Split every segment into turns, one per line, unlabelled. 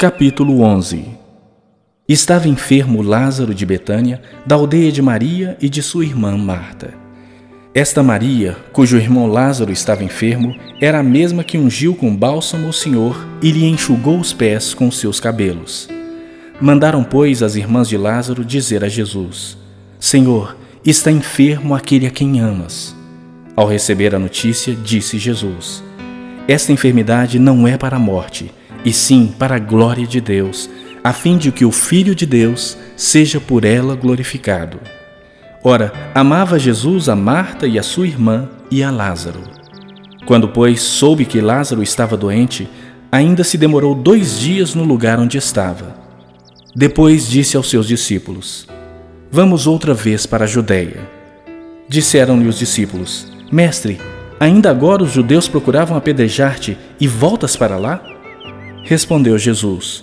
Capítulo 11 Estava enfermo Lázaro de Betânia, da aldeia de Maria e de sua irmã Marta. Esta Maria, cujo irmão Lázaro estava enfermo, era a mesma que ungiu com bálsamo o Senhor e lhe enxugou os pés com seus cabelos. Mandaram, pois, as irmãs de Lázaro dizer a Jesus: Senhor, está enfermo aquele a quem amas. Ao receber a notícia, disse Jesus: Esta enfermidade não é para a morte, e sim para a glória de Deus, a fim de que o Filho de Deus seja por ela glorificado. Ora, amava Jesus a Marta e a sua irmã e a Lázaro. Quando, pois, soube que Lázaro estava doente, ainda se demorou dois dias no lugar onde estava. Depois disse aos seus discípulos: Vamos outra vez para a Judéia. Disseram-lhe os discípulos: Mestre, ainda agora os judeus procuravam apedrejar-te e voltas para lá? Respondeu Jesus: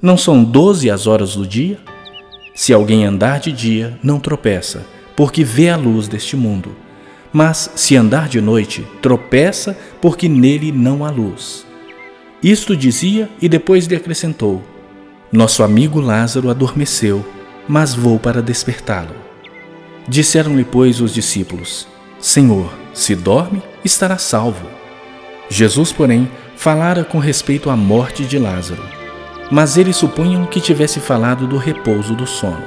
Não são doze as horas do dia? Se alguém andar de dia, não tropeça, porque vê a luz deste mundo. Mas se andar de noite, tropeça, porque nele não há luz. Isto dizia e depois lhe acrescentou: Nosso amigo Lázaro adormeceu, mas vou para despertá-lo. Disseram-lhe, pois, os discípulos: Senhor, se dorme, estará salvo. Jesus, porém, falara com respeito à morte de Lázaro, mas eles supunham que tivesse falado do repouso do sono.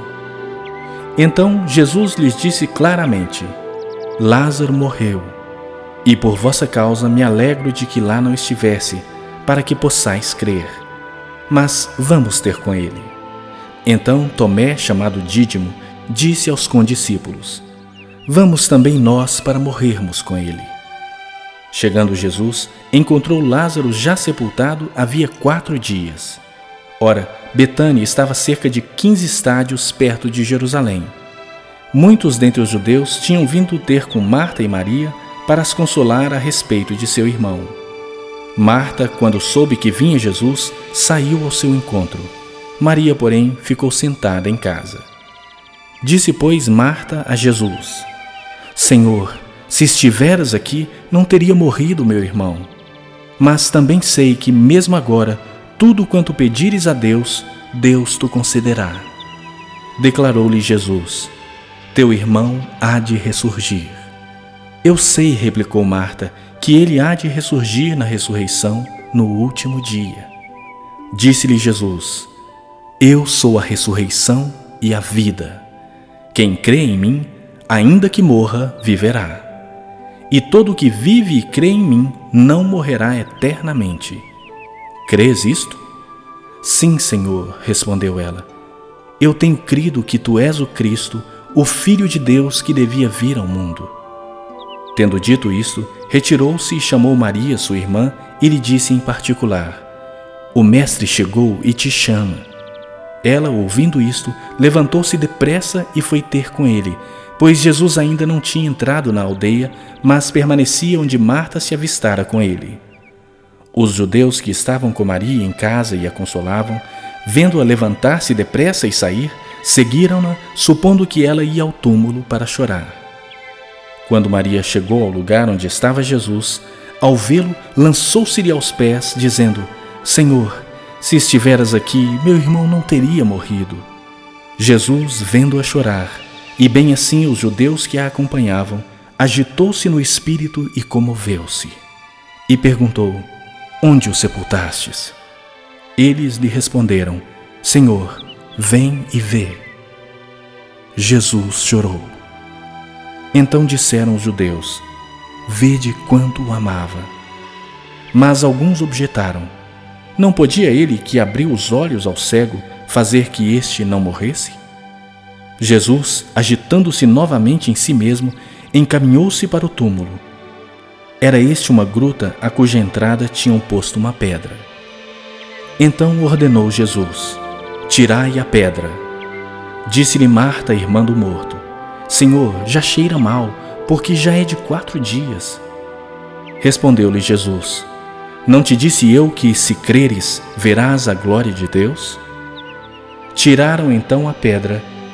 Então Jesus lhes disse claramente: Lázaro morreu, e por vossa causa me alegro de que lá não estivesse, para que possais crer. Mas vamos ter com ele. Então Tomé, chamado Dídimo, disse aos condiscípulos: Vamos também nós para morrermos com ele. Chegando Jesus, encontrou Lázaro já sepultado havia quatro dias. Ora, Betânia estava cerca de quinze estádios perto de Jerusalém. Muitos dentre os judeus tinham vindo ter com Marta e Maria para as consolar a respeito de seu irmão. Marta, quando soube que vinha Jesus, saiu ao seu encontro. Maria, porém, ficou sentada em casa. Disse, pois, Marta a Jesus: Senhor, se estiveras aqui, não teria morrido meu irmão. Mas também sei que, mesmo agora, tudo quanto pedires a Deus, Deus te concederá. Declarou-lhe Jesus: Teu irmão há de ressurgir. Eu sei, replicou Marta, que ele há de ressurgir na ressurreição no último dia. Disse-lhe Jesus: Eu sou a ressurreição e a vida. Quem crê em mim, ainda que morra, viverá e todo o que vive e crê em mim não morrerá eternamente. Crês isto? Sim, Senhor, respondeu ela. Eu tenho crido que tu és o Cristo, o Filho de Deus que devia vir ao mundo. Tendo dito isto, retirou-se e chamou Maria, sua irmã, e lhe disse em particular: O Mestre chegou e te chama. Ela, ouvindo isto, levantou-se depressa e foi ter com ele, pois Jesus ainda não tinha entrado na aldeia, mas permanecia onde Marta se avistara com ele. Os judeus que estavam com Maria em casa e a consolavam, vendo-a levantar-se depressa e sair, seguiram-na, supondo que ela ia ao túmulo para chorar. Quando Maria chegou ao lugar onde estava Jesus, ao vê-lo, lançou-se-lhe aos pés, dizendo: Senhor, se estiveras aqui, meu irmão não teria morrido. Jesus, vendo-a chorar, e bem assim os judeus que a acompanhavam, agitou-se no espírito e comoveu-se. E perguntou: Onde o sepultastes? Eles lhe responderam: Senhor, vem e vê. Jesus chorou. Então disseram os judeus: Vede quanto o amava. Mas alguns objetaram: Não podia ele que abriu os olhos ao cego fazer que este não morresse? Jesus, agitando-se novamente em si mesmo, encaminhou-se para o túmulo. Era este uma gruta a cuja entrada tinham posto uma pedra. Então ordenou Jesus: Tirai a pedra. Disse-lhe Marta, irmã do morto: Senhor, já cheira mal, porque já é de quatro dias. Respondeu-lhe Jesus: Não te disse eu que, se creres, verás a glória de Deus? Tiraram então a pedra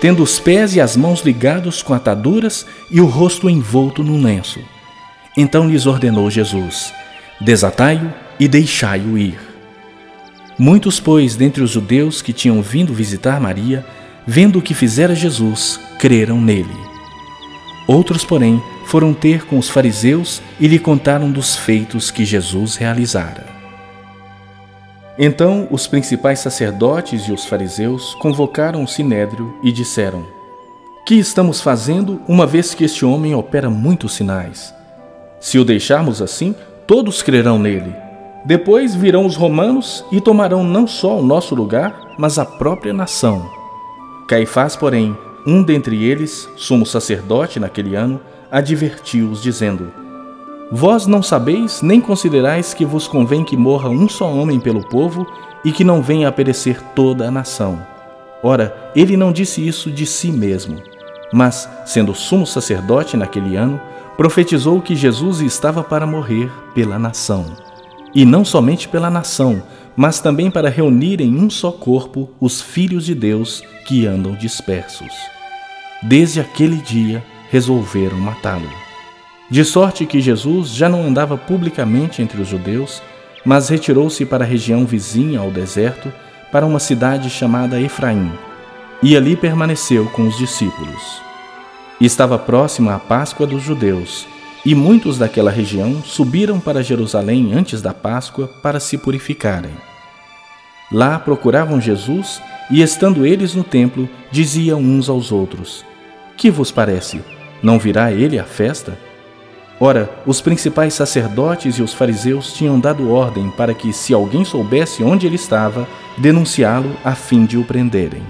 tendo os pés e as mãos ligados com ataduras e o rosto envolto num lenço. Então lhes ordenou Jesus: Desatai-o e deixai-o ir. Muitos, pois, dentre os judeus que tinham vindo visitar Maria, vendo o que fizera Jesus, creram nele. Outros, porém, foram ter com os fariseus e lhe contaram dos feitos que Jesus realizara. Então os principais sacerdotes e os fariseus convocaram o sinédrio e disseram: Que estamos fazendo, uma vez que este homem opera muitos sinais? Se o deixarmos assim, todos crerão nele. Depois virão os romanos e tomarão não só o nosso lugar, mas a própria nação. Caifás, porém, um dentre eles, sumo sacerdote naquele ano, advertiu-os, dizendo: Vós não sabeis nem considerais que vos convém que morra um só homem pelo povo e que não venha a perecer toda a nação. Ora, ele não disse isso de si mesmo, mas, sendo sumo sacerdote naquele ano, profetizou que Jesus estava para morrer pela nação. E não somente pela nação, mas também para reunir em um só corpo os filhos de Deus que andam dispersos. Desde aquele dia resolveram matá-lo. De sorte que Jesus já não andava publicamente entre os judeus, mas retirou-se para a região vizinha ao deserto, para uma cidade chamada Efraim, e ali permaneceu com os discípulos. Estava próxima a Páscoa dos judeus, e muitos daquela região subiram para Jerusalém antes da Páscoa para se purificarem. Lá procuravam Jesus e, estando eles no templo, diziam uns aos outros: Que vos parece? Não virá ele à festa? Ora, os principais sacerdotes e os fariseus tinham dado ordem para que, se alguém soubesse onde ele estava, denunciá-lo a fim de o prenderem.